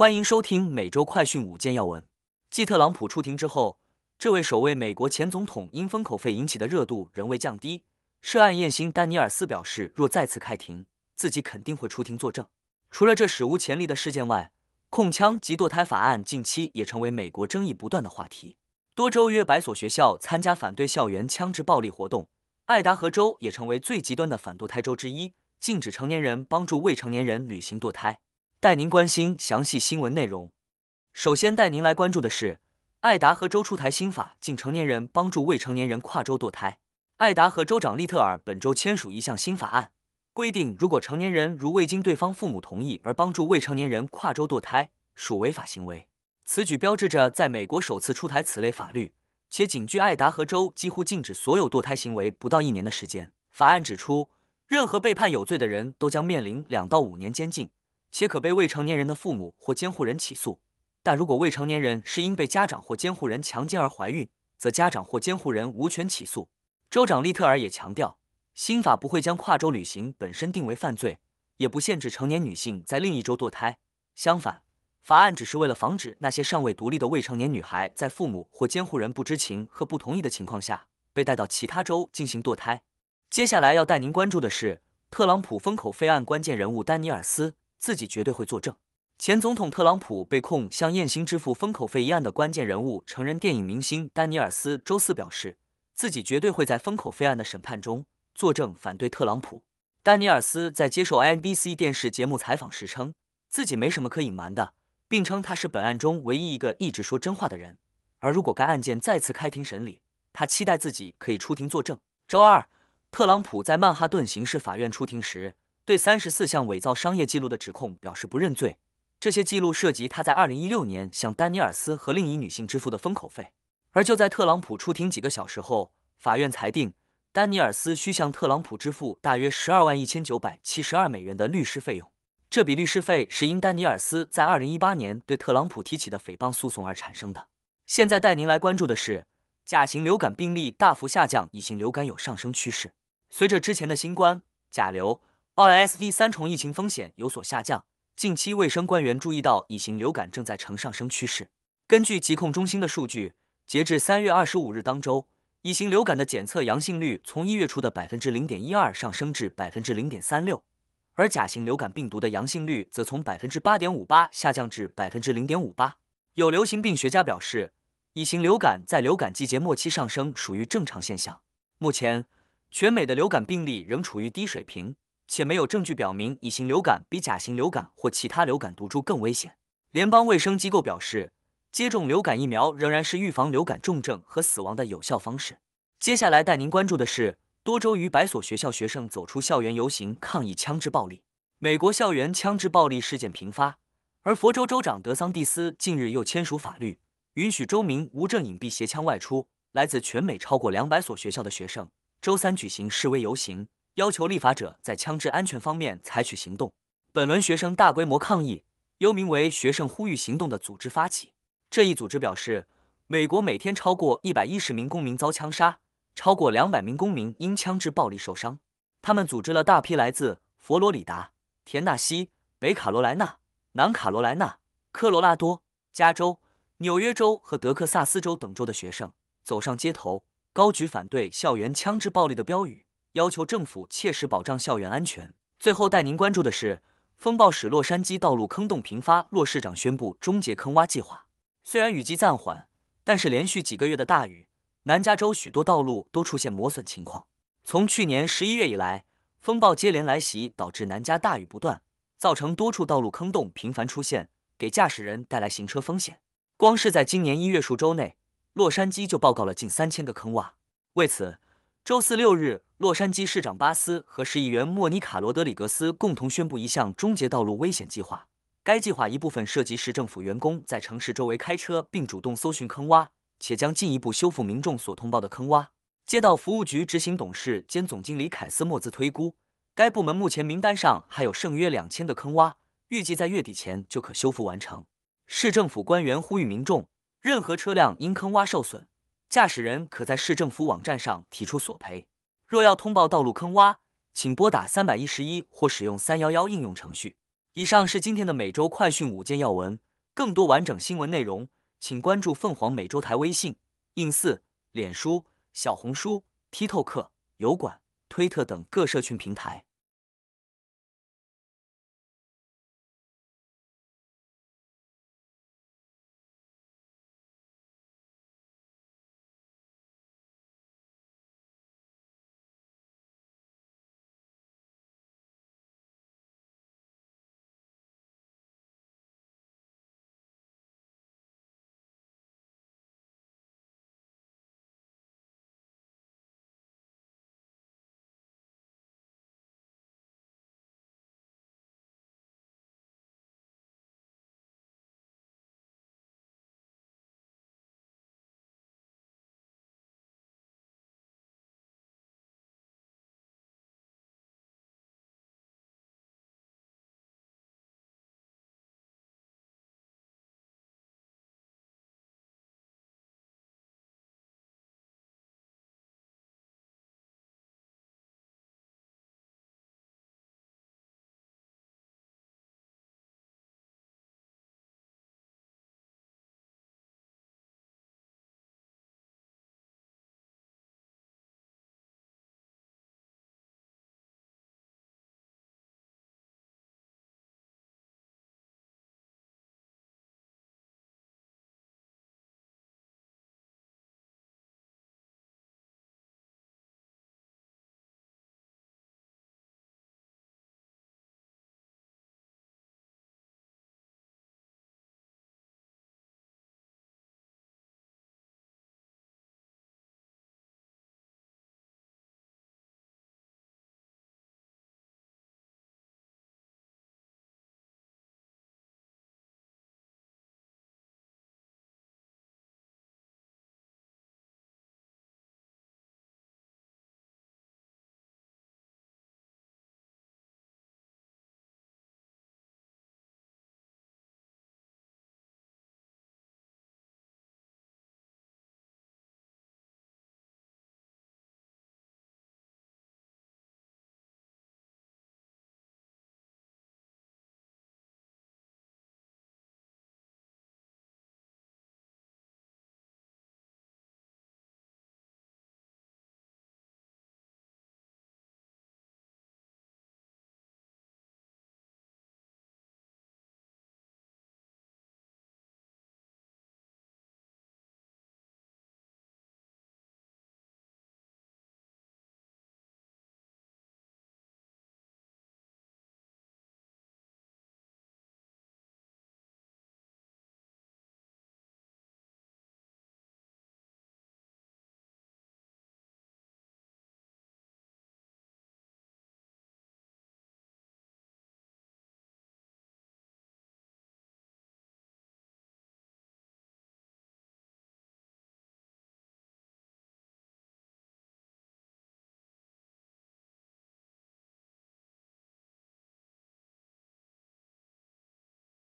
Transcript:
欢迎收听每周快讯五件要闻。继特朗普出庭之后，这位首位美国前总统因封口费引起的热度仍未降低。涉案艳星丹尼尔斯表示，若再次开庭，自己肯定会出庭作证。除了这史无前例的事件外，控枪及堕胎法案近期也成为美国争议不断的话题。多州约百所学校参加反对校园枪支暴力活动，爱达荷州也成为最极端的反堕胎州之一，禁止成年人帮助未成年人履行堕胎。带您关心详细新闻内容。首先带您来关注的是，爱达荷州出台新法，禁成年人帮助未成年人跨州堕胎。爱达荷州长利特尔本周签署一项新法案，规定如果成年人如未经对方父母同意而帮助未成年人跨州堕胎，属违法行为。此举标志着在美国首次出台此类法律，且仅距爱达荷州几乎禁止所有堕胎行为不到一年的时间。法案指出，任何被判有罪的人都将面临两到五年监禁。且可被未成年人的父母或监护人起诉，但如果未成年人是因被家长或监护人强奸而怀孕，则家长或监护人无权起诉。州长利特尔也强调，新法不会将跨州旅行本身定为犯罪，也不限制成年女性在另一州堕胎。相反，法案只是为了防止那些尚未独立的未成年女孩在父母或监护人不知情和不同意的情况下被带到其他州进行堕胎。接下来要带您关注的是特朗普封口费案关键人物丹尼尔斯。自己绝对会作证。前总统特朗普被控向艳星支付封口费一案的关键人物，成人电影明星丹尼尔斯周四表示，自己绝对会在封口费案的审判中作证反对特朗普。丹尼尔斯在接受 NBC 电视节目采访时称，自己没什么可隐瞒的，并称他是本案中唯一一个一直说真话的人。而如果该案件再次开庭审理，他期待自己可以出庭作证。周二，特朗普在曼哈顿刑事法院出庭时。对三十四项伪造商业记录的指控表示不认罪。这些记录涉及他在二零一六年向丹尼尔斯和另一女性支付的封口费。而就在特朗普出庭几个小时后，法院裁定丹尼尔斯需向特朗普支付大约十二万一千九百七十二美元的律师费用。这笔律师费是因丹尼尔斯在二零一八年对特朗普提起的诽谤诉讼而产生的。现在带您来关注的是，甲型流感病例大幅下降，乙型流感有上升趋势。随着之前的新冠、甲流。RSV 三重疫情风险有所下降，近期卫生官员注意到乙型流感正在呈上升趋势。根据疾控中心的数据，截至三月二十五日当周，乙型流感的检测阳性率从一月初的百分之零点一二上升至百分之零点三六，而甲型流感病毒的阳性率则从百分之八点五八下降至百分之零点五八。有流行病学家表示，乙型流感在流感季节末期上升属于正常现象。目前，全美的流感病例仍处于低水平。且没有证据表明乙型流感比甲型流感或其他流感毒株更危险。联邦卫生机构表示，接种流感疫苗仍然是预防流感重症和死亡的有效方式。接下来带您关注的是，多州逾百所学校学生走出校园游行抗议枪支暴力。美国校园枪支暴力事件频发，而佛州州长德桑蒂斯近日又签署法律，允许州民无证隐蔽携枪外出。来自全美超过两百所学校的学生周三举行示威游行。要求立法者在枪支安全方面采取行动。本轮学生大规模抗议由名为“学生呼吁行动”的组织发起。这一组织表示，美国每天超过一百一十名公民遭枪杀，超过两百名公民因枪支暴力受伤。他们组织了大批来自佛罗里达、田纳西、北卡罗来纳、南卡罗来纳、科罗拉多、加州、纽约州和德克萨斯州等州的学生，走上街头，高举反对校园枪支暴力的标语。要求政府切实保障校园安全。最后带您关注的是，风暴使洛杉矶道路坑洞频发，洛市长宣布终结坑洼计划。虽然雨季暂缓，但是连续几个月的大雨，南加州许多道路都出现磨损情况。从去年十一月以来，风暴接连来袭，导致南加大雨不断，造成多处道路坑洞频繁出现，给驾驶人带来行车风险。光是在今年一月数周内，洛杉矶就报告了近三千个坑洼。为此，周四六日。洛杉矶市长巴斯和市议员莫妮卡·罗德里格斯共同宣布一项终结道路危险计划。该计划一部分涉及市政府员工在城市周围开车，并主动搜寻坑洼，且将进一步修复民众所通报的坑洼。街道服务局执行董事兼总经理凯斯莫兹推估，该部门目前名单上还有剩约两千个坑洼，预计在月底前就可修复完成。市政府官员呼吁民众，任何车辆因坑洼受损，驾驶人可在市政府网站上提出索赔。若要通报道路坑洼，请拨打三百一十一或使用三幺幺应用程序。以上是今天的每周快讯五件要闻。更多完整新闻内容，请关注凤凰美洲台微信、应四、脸书、小红书、TikTok、油管、推特等各社群平台。